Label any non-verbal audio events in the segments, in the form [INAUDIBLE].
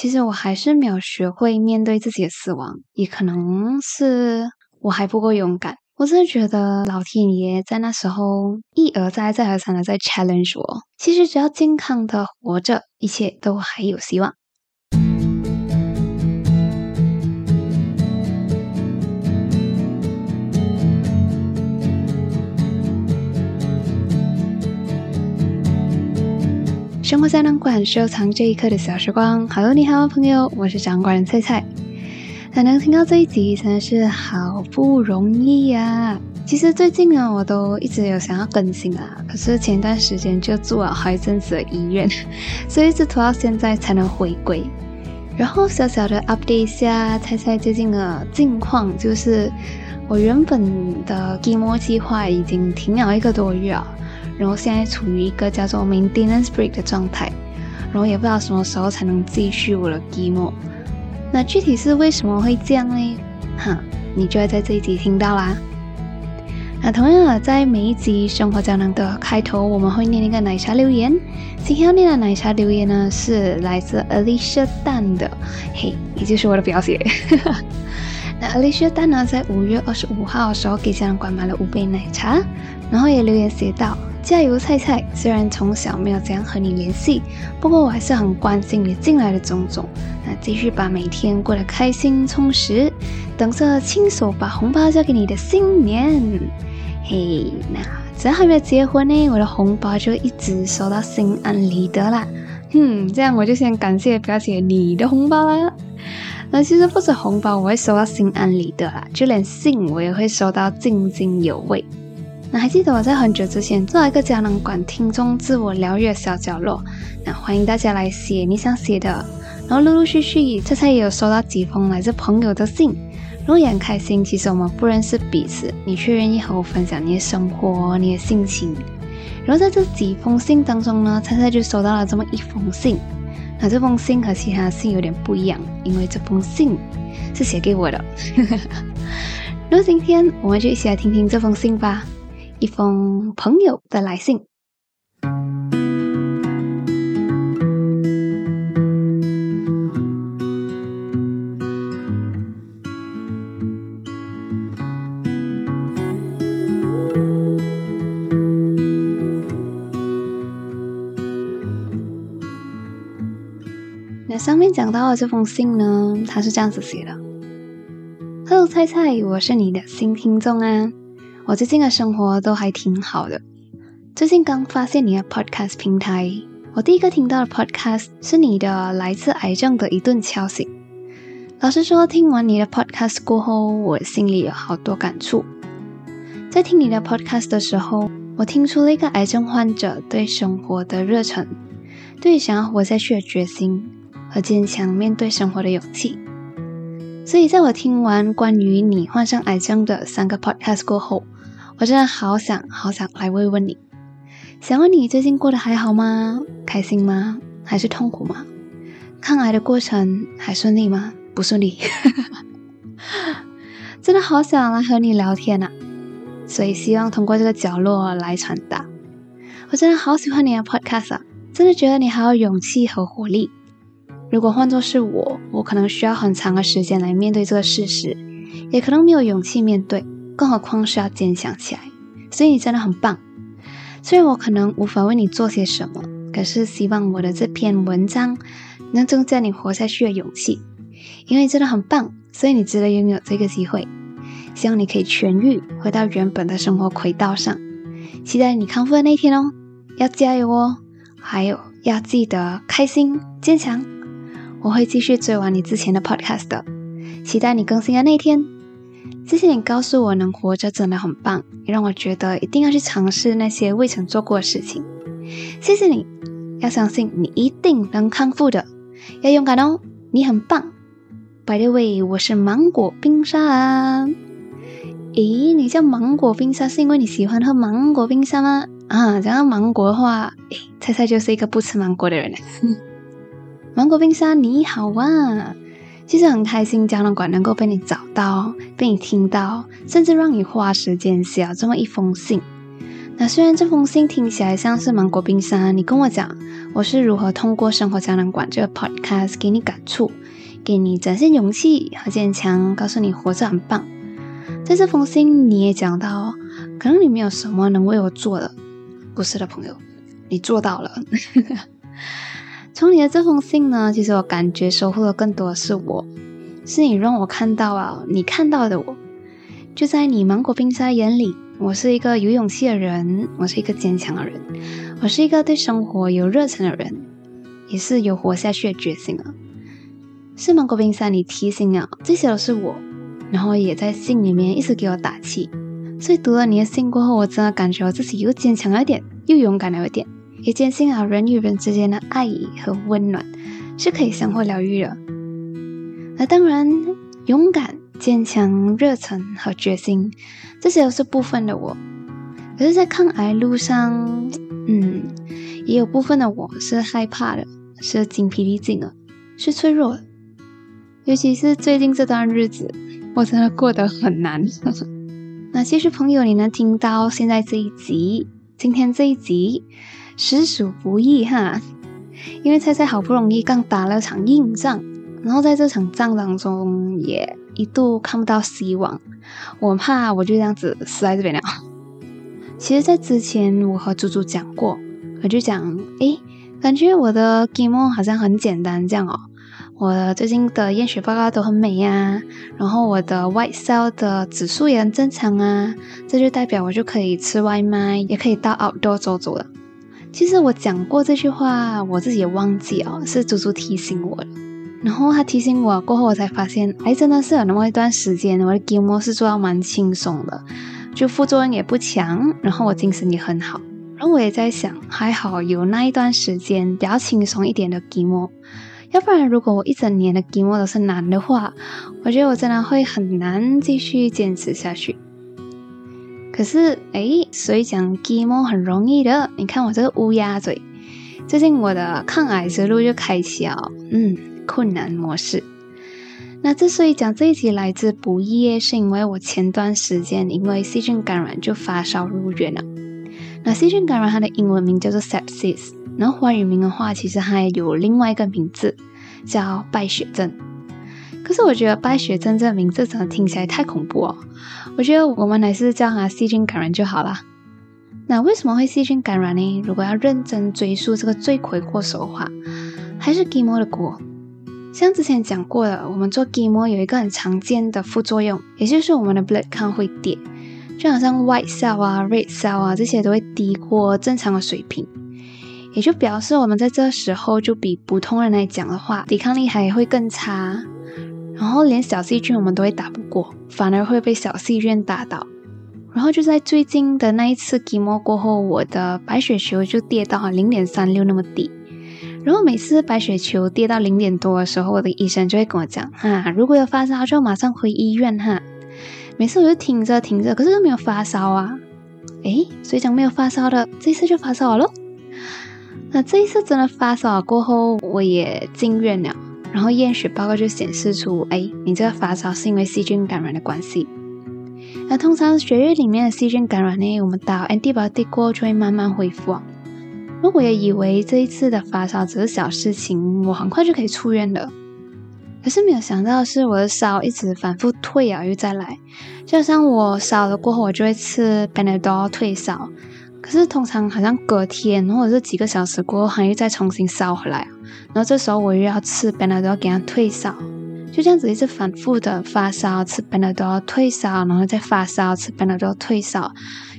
其实我还是没有学会面对自己的死亡，也可能是我还不够勇敢。我真的觉得老天爷在那时候一而再、再而三的在 challenge 我。其实只要健康的活着，一切都还有希望。生活在难馆，收藏这一刻的小时光。Hello，你好，朋友，我是掌管人菜菜。才能听到这一集，真的是好不容易呀！其实最近呢，我都一直有想要更新啊，可是前段时间就住了好一阵子的医院，[LAUGHS] 所以一直拖到现在才能回归。然后小小的 update 一下，猜猜最近的近况，就是我原本的 GMO 计划已经停了一个多月啊，然后现在处于一个叫做 maintenance break 的状态，然后也不知道什么时候才能继续我的 GMO。那具体是为什么会这样呢？哈，你就要在这一集听到啦。那同样的，在每一集生活胶囊的开头，我们会念一个奶茶留言。今天要念的奶茶留言呢，是来自 Alicia 蛋的，嘿，也就是我的表姐。那 Alicia 蛋呢，在五月二十五号的时候给胶囊馆买了五杯奶茶，然后也留言写道。加油，菜菜！虽然从小没有怎样和你联系，不过我还是很关心你近来的种种。那继续把每天过得开心充实，等着亲手把红包交给你的新年。嘿，那只要还没有结婚呢，我的红包就一直收到心安理得啦。哼，这样我就先感谢表姐你的红包啦。那其实不止红包我会收到心安理得啦，就连信我也会收到津津有味。那还记得我在很久之前做了一个胶囊馆听众自我疗愈的小角落，那欢迎大家来写你想写的，然后陆陆续续，这才也有收到几封来自朋友的信，然后也很开心。其实我们不认识彼此，你却愿意和我分享你的生活、你的心情。然后在这几封信当中呢，菜菜就收到了这么一封信。那这封信和其他信有点不一样，因为这封信是写给我的。[LAUGHS] 那今天我们就一起来听听这封信吧。一封朋友的来信。上面讲到的这封信呢，它是这样子写的：“Hello，菜菜，我是你的新听众啊。”我最近的生活都还挺好的。最近刚发现你的 podcast 平台，我第一个听到的 podcast 是你的来自癌症的一顿敲醒。老实说，听完你的 podcast 过后，我心里有好多感触。在听你的 podcast 的时候，我听出了一个癌症患者对生活的热忱，对想要活下去的决心和坚强面对生活的勇气。所以，在我听完关于你患上癌症的三个 podcast 过后，我真的好想好想来慰问你，想问你最近过得还好吗？开心吗？还是痛苦吗？抗癌的过程还顺利吗？不顺利，[LAUGHS] 真的好想来和你聊天呐！所以希望通过这个角落来传达，我真的好喜欢你的 podcast 啊！真的觉得你好有勇气和活力。如果换作是我，我可能需要很长的时间来面对这个事实，也可能没有勇气面对。更何况是要坚强起来，所以你真的很棒。虽然我可能无法为你做些什么，可是希望我的这篇文章能增加你活下去的勇气。因为真的很棒，所以你值得拥有这个机会。希望你可以痊愈，回到原本的生活轨道上。期待你康复的那天哦！要加油哦！还有要记得开心、坚强。我会继续追完你之前的 podcast 的。期待你更新的那一天。谢谢你告诉我能活着真的很棒，也让我觉得一定要去尝试那些未曾做过的事情。谢谢你，要相信你一定能康复的，要勇敢哦，你很棒。By the way，我是芒果冰沙啊。咦，你叫芒果冰沙是因为你喜欢喝芒果冰沙吗？啊，讲到芒果的话，诶，猜猜就是一个不吃芒果的人。芒果冰沙你好啊。其实很开心，胶囊馆能够被你找到，被你听到，甚至让你花时间写这么一封信。那虽然这封信听起来像是芒果冰沙，你跟我讲我是如何通过生活胶囊馆这个 podcast 给你感触，给你展现勇气和坚强，告诉你活着很棒。在这封信你也讲到，可能你没有什么能为我做的，不是的，朋友，你做到了。从你的这封信呢，其实我感觉收获的更多的是我，是你让我看到啊，你看到的我，就在你芒果冰沙眼里，我是一个有勇气的人，我是一个坚强的人，我是一个对生活有热忱的人，也是有活下去的决心啊。是芒果冰沙，你提醒啊，这些都是我，然后也在信里面一直给我打气。所以读了你的信过后，我真的感觉我自己又坚强了一点，又勇敢了一点。也坚信啊，人与人之间的爱意和温暖是可以相互疗愈的。那当然，勇敢、坚强、热忱和决心，这些都是部分的我。可是，在抗癌路上，嗯，也有部分的我是害怕的，是精疲力尽的，是脆弱的。尤其是最近这段日子，我真的过得很难。[LAUGHS] 那其实，朋友，你能听到现在这一集，今天这一集。实属不易哈，因为菜菜好不容易刚打了场硬仗，然后在这场仗当中也一度看不到希望，我怕我就这样子死在这边了。其实，在之前我和猪猪讲过，我就讲，诶，感觉我的 game 好像很简单这样哦。我最近的验血报告都很美呀，然后我的 white cell 的指数也很正常啊，这就代表我就可以吃外卖，也可以到 outdoor 走走了。其实我讲过这句话，我自己也忘记哦，是猪猪提醒我的。然后他提醒我过后，我才发现，哎，真的是有那么一段时间，我的 game 是做到蛮轻松的，就副作用也不强，然后我精神也很好。然后我也在想，还好有那一段时间比较轻松一点的 game，要不然如果我一整年的 game 都是难的话，我觉得我真的会很难继续坚持下去。可是，哎，所以讲 GMO 很容易的。你看我这个乌鸦嘴，最近我的抗癌之路就开启了，嗯，困难模式。那之所以讲这一集来自不易，是因为我前段时间因为细菌感染就发烧入院了。那细菌感染它的英文名叫做 sepsis，然后华语名的话，其实还有另外一个名字叫败血症。可是我觉得败血症这个名字真的听起来太恐怖哦。我觉得我们还是叫它细菌感染就好了。那为什么会细菌感染呢？如果要认真追溯这个罪魁祸首的话，还是 GMO 的锅。像之前讲过的，我们做 GMO 有一个很常见的副作用，也就是我们的 blood count 会跌，就好像 white cell 啊、red cell 啊这些都会低过正常的水平，也就表示我们在这时候就比普通人来讲的话，抵抗力还会更差。然后连小细菌我们都会打不过，反而会被小细菌打倒。然后就在最近的那一次 chemo 过后，我的白血球就跌到零点三六那么低。然后每次白血球跌到零点多的时候，我的医生就会跟我讲：哈，如果有发烧就马上回医院哈。每次我就听着听着，可是都没有发烧啊。诶，所以讲没有发烧的，这次就发烧了。那这一次真的发烧过后，我也进院了。然后验血报告就显示出，哎，你这个发烧是因为细菌感染的关系。那通常血液里面的细菌感染呢，我们打 antibiotic 过就会慢慢恢复。那我也以为这一次的发烧只是小事情，我很快就可以出院了。可是没有想到是我的烧一直反复退啊，又再来。就像我烧了过后，我就会吃 Panadol 退烧。可是通常好像隔天或者是几个小时过后，还又再重新烧回来。然后这时候我又要吃 Panadol 给它退烧，就这样子一直反复的发烧，吃 Panadol 退烧，然后再发烧，吃 Panadol 退烧，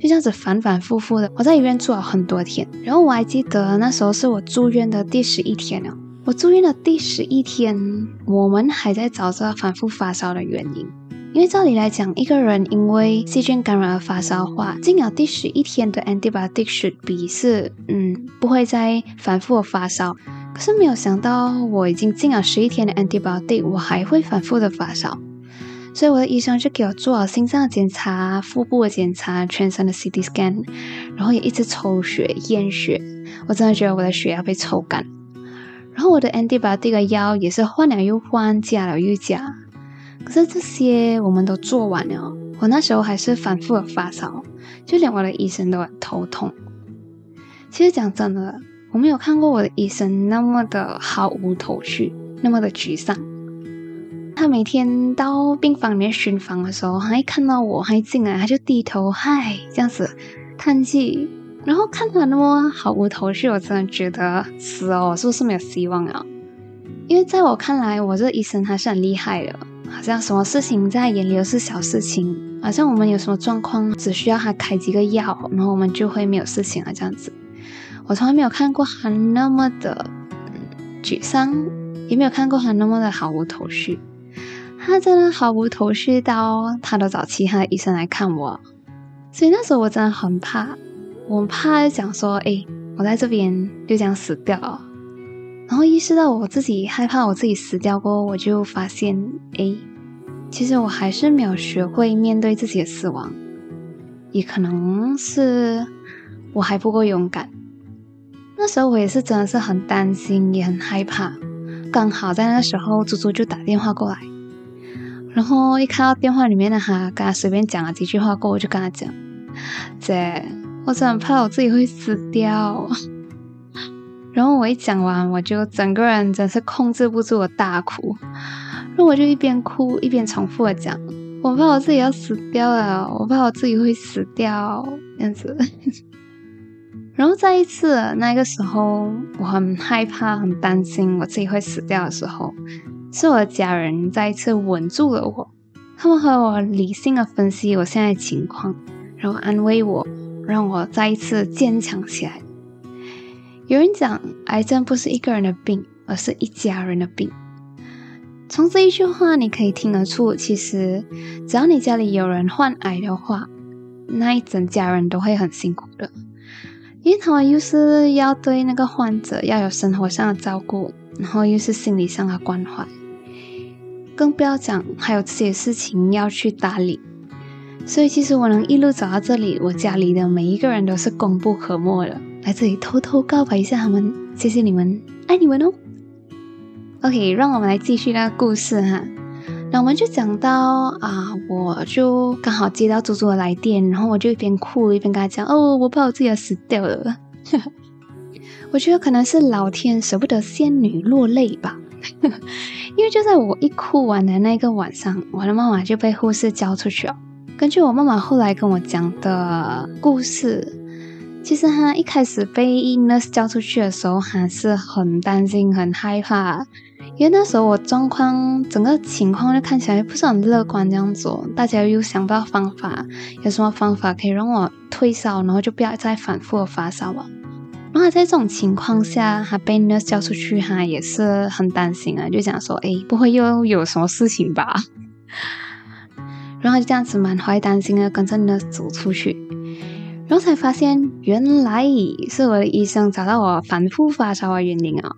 就这样子反反复复的。我在医院住了很多天，然后我还记得那时候是我住院的第十一天了。我住院的第十一天，我们还在找着反复发烧的原因。因为照理来讲，一个人因为细菌感染而发烧的话，进了第十一天的 antibiotic should be 是嗯不会再反复的发烧。可是没有想到，我已经进了十一天的 antibiotic，我还会反复的发烧。所以我的医生就给我做了心脏检查、腹部的检查、全身的 CT scan，然后也一直抽血验血。我真的觉得我的血要被抽干。然后我的 antibiotic 的药也是换了又换，加了又加。可是这些我们都做完了，我那时候还是反复的发烧，就连我的医生都很头痛。其实讲真的，我没有看过我的医生那么的毫无头绪，那么的沮丧。他每天到病房里面巡房的时候，他一看到我，他一进来他就低头嗨这样子叹气，然后看他那么毫无头绪，我真的觉得死哦，是不是没有希望啊？因为在我看来，我这医生还是很厉害的，好像什么事情在眼里都是小事情，好像我们有什么状况，只需要他开几个药，然后我们就会没有事情了这样子。我从来没有看过他那么的沮丧，也没有看过他那么的毫无头绪。他真的毫无头绪到他都找其他的医生来看我，所以那时候我真的很怕，我怕讲说，哎，我在这边就这样死掉了。然后意识到我自己害怕我自己死掉过后，我就发现，哎，其实我还是没有学会面对自己的死亡，也可能是我还不够勇敢。那时候我也是真的是很担心，也很害怕。刚好在那个时候，猪猪就打电话过来。然后一看到电话里面的他，跟他随便讲了几句话过，我就跟他讲：“姐，我真的怕我自己会死掉。”然后我一讲完，我就整个人真是控制不住我大哭。然后我就一边哭一边重复的讲：“我怕我自己要死掉了，我怕我自己会死掉。”这样子。然后再一次那个时候，我很害怕、很担心我自己会死掉的时候。是我的家人再一次稳住了我，他们和我理性的分析我现在情况，然后安慰我，让我再一次坚强起来。有人讲，癌症不是一个人的病，而是一家人的病。从这一句话，你可以听得出，其实只要你家里有人患癌的话，那一整家人都会很辛苦的，因为他们又是要对那个患者要有生活上的照顾，然后又是心理上的关怀。更不要讲，还有这些事情要去打理，所以其实我能一路走到这里，我家里的每一个人都是功不可没的。来这里偷偷告白一下他们，谢谢你们，爱你们哦。OK，让我们来继续那个故事哈。那我们就讲到啊，我就刚好接到猪猪的来电，然后我就一边哭一边跟他讲，哦，我怕我自己要死掉了。[LAUGHS] 我觉得可能是老天舍不得仙女落泪吧。[LAUGHS] 因为就在我一哭完的那个晚上，我的妈妈就被护士交出去了。根据我妈妈后来跟我讲的故事，其实她一开始被 nurse 交出去的时候，还是很担心、很害怕，因为那时候我状况整个情况就看起来不是很乐观这样子。大家又想不到方法，有什么方法可以让我退烧，然后就不要再反复的发烧了。然后在这种情况下，他被 nurse 叫出去，他也是很担心啊，就讲说：“哎，不会又有什么事情吧？”然后就这样子满怀担心的跟着 nurse 走出去，然后才发现原来是我的医生找到我反复发烧的原因啊，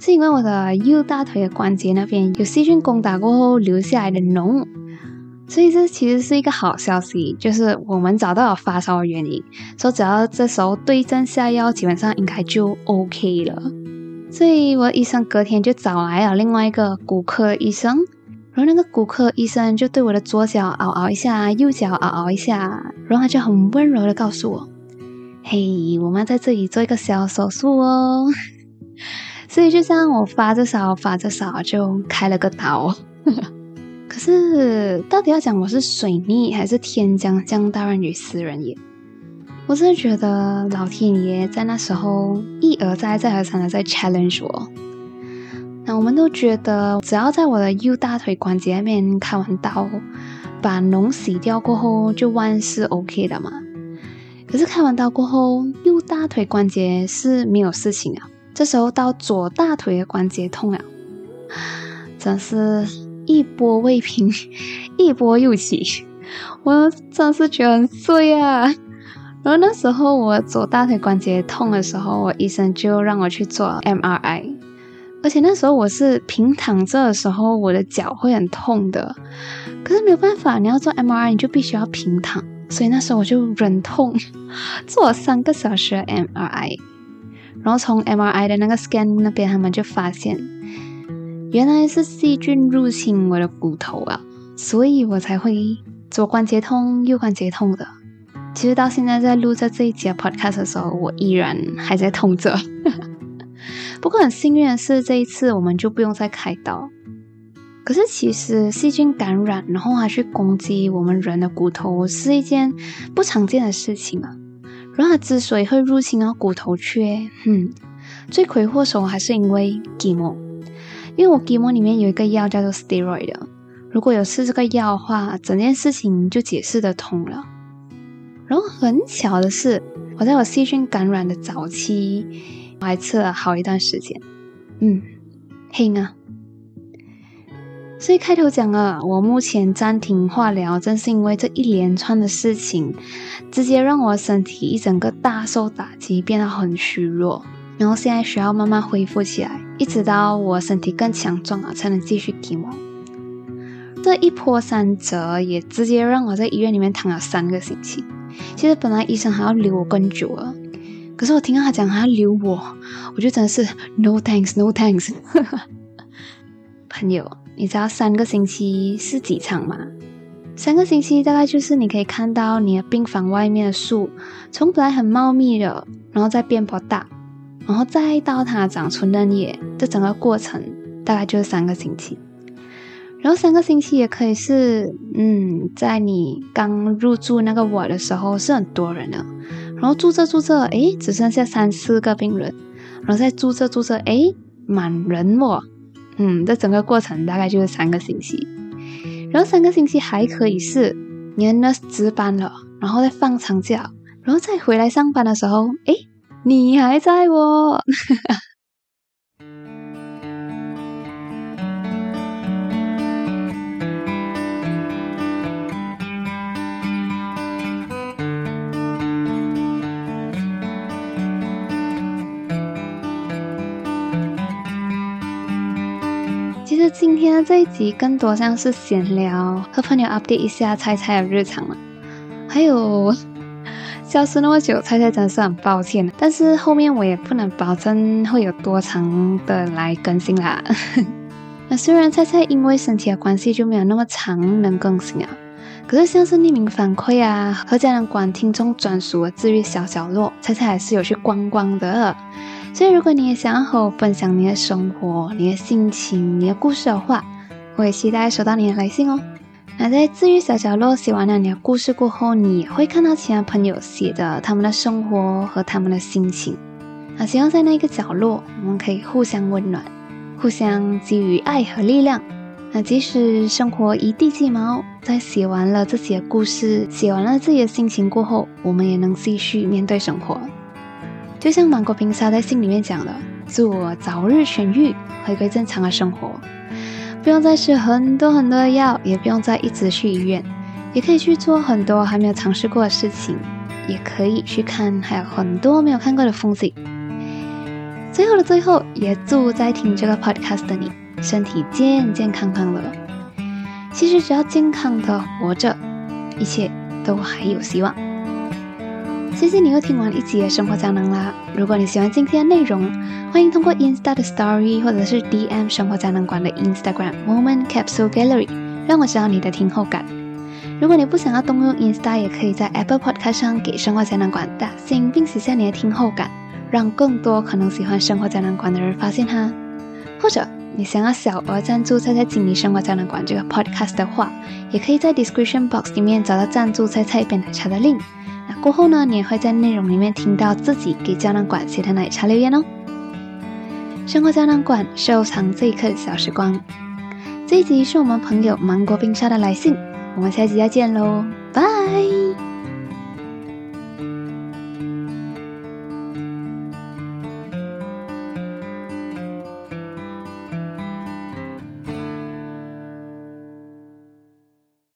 是因为我的右大腿的关节那边有细菌攻打过后留下来的脓。所以这其实是一个好消息，就是我们找到了发烧的原因，说只要这时候对症下药，基本上应该就 OK 了。所以我医生隔天就找来了另外一个骨科医生，然后那个骨科医生就对我的左脚熬熬一下，右脚熬熬一下，然后他就很温柔的告诉我：“嘿，我们在这里做一个小手术哦。”所以就这样，我发着烧发着烧就开了个刀。[LAUGHS] 可是，到底要讲我是水逆还是天将降大任于斯人也？我真的觉得老天爷在那时候一而再、再而三的在 challenge 我。那我们都觉得，只要在我的右大腿关节那边开完刀，把脓洗掉过后，就万事 OK 的嘛。可是开完刀过后，右大腿关节是没有事情啊。这时候到左大腿的关节痛了，真是。一波未平，[LAUGHS] 一波又起，我真是觉得很碎啊！然后那时候我左大腿关节痛的时候，我医生就让我去做 MRI，而且那时候我是平躺着的时候，我的脚会很痛的。可是没有办法，你要做 MRI，你就必须要平躺，所以那时候我就忍痛 [LAUGHS] 做了三个小时的 MRI，然后从 MRI 的那个 scan 那边，他们就发现。原来是细菌入侵我的骨头啊，所以我才会左关节痛、右关节痛的。其实到现在在录在这一节 podcast 的时候，我依然还在痛着。[LAUGHS] 不过很幸运的是，这一次我们就不用再开刀。可是其实细菌感染，然后还去攻击我们人的骨头，是一件不常见的事情啊。然后它之所以会入侵到骨头区，嗯，罪魁祸首还是因为 GMO，因为我 GMO 里面有一个药叫做 steroid，如果有吃这个药的话，整件事情就解释得通了。然后很巧的是，我在我细菌感染的早期，我还吃了好一段时间。嗯，嘿啊！所以开头讲了，我目前暂停化疗，正是因为这一连串的事情，直接让我身体一整个大受打击，变得很虚弱。然后现在需要慢慢恢复起来，一直到我身体更强壮了，才能继续给我。这一波三折，也直接让我在医院里面躺了三个星期。其实本来医生还要留我更久了，可是我听到他讲还要留我，我就真的是 no thanks，no thanks。[LAUGHS] 朋友，你知道三个星期是几场吗？三个星期大概就是你可以看到你的病房外面的树，从本来很茂密的，然后再变不大，然后再到它长出嫩叶，这整个过程大概就是三个星期。然后三个星期也可以是，嗯，在你刚入住那个我的时候是很多人的，然后住着住着，诶，只剩下三四个病人，然后再住着住着，诶，满人哦，嗯，这整个过程大概就是三个星期。然后三个星期还可以是，你的 nurse 值班了，然后再放长假，然后再回来上班的时候，诶，你还在哦。[LAUGHS] 今天的这一集更多像是闲聊，和朋友 update 一下菜菜的日常了。还有 [LAUGHS] 消失那么久，菜菜真是很抱歉。但是后面我也不能保证会有多长的来更新啦。[LAUGHS] 那虽然菜菜因为身体的关系就没有那么长能更新啊，可是像是匿名反馈啊，和家人馆听众专属的治愈小角落，菜菜还是有去逛逛的。所以，如果你也想要和我分享你的生活、你的心情、你的故事的话，我也期待收到你的来信哦。那在治愈小角落写完了你的故事过后，你也会看到其他朋友写的他们的生活和他们的心情。那希望在那个角落，我们可以互相温暖，互相给予爱和力量。那即使生活一地鸡毛，在写完了自己的故事、写完了自己的心情过后，我们也能继续面对生活。就像芒果冰沙在信里面讲的，祝我早日痊愈，回归正常的生活，不用再吃很多很多的药，也不用再一直去医院，也可以去做很多还没有尝试过的事情，也可以去看还有很多没有看过的风景。最后的最后，也祝在听这个 podcast 的你身体健健康康的。其实只要健康的活着，一切都还有希望。谢谢你又听完一集的生活胶囊啦！如果你喜欢今天的内容，欢迎通过 Insta 的 Story 或者是 DM 生活胶囊馆的 Instagram Moment Capsule Gallery 让我知道你的听后感。如果你不想要动用 Insta，也可以在 Apple Podcast 上给生活胶囊馆打星，并写下你的听后感，让更多可能喜欢生活胶囊馆的人发现它。或者你想要小额赞助菜菜经理生活胶囊馆这个 Podcast 的话，也可以在 Description Box 里面找到赞助菜菜一杯奶茶的 link。过后呢，你也会在内容里面听到自己给胶囊馆写的奶茶留言哦。生活胶囊馆收藏这一刻的小时光，这一集是我们朋友芒果冰沙的来信，我们下集再见喽，拜。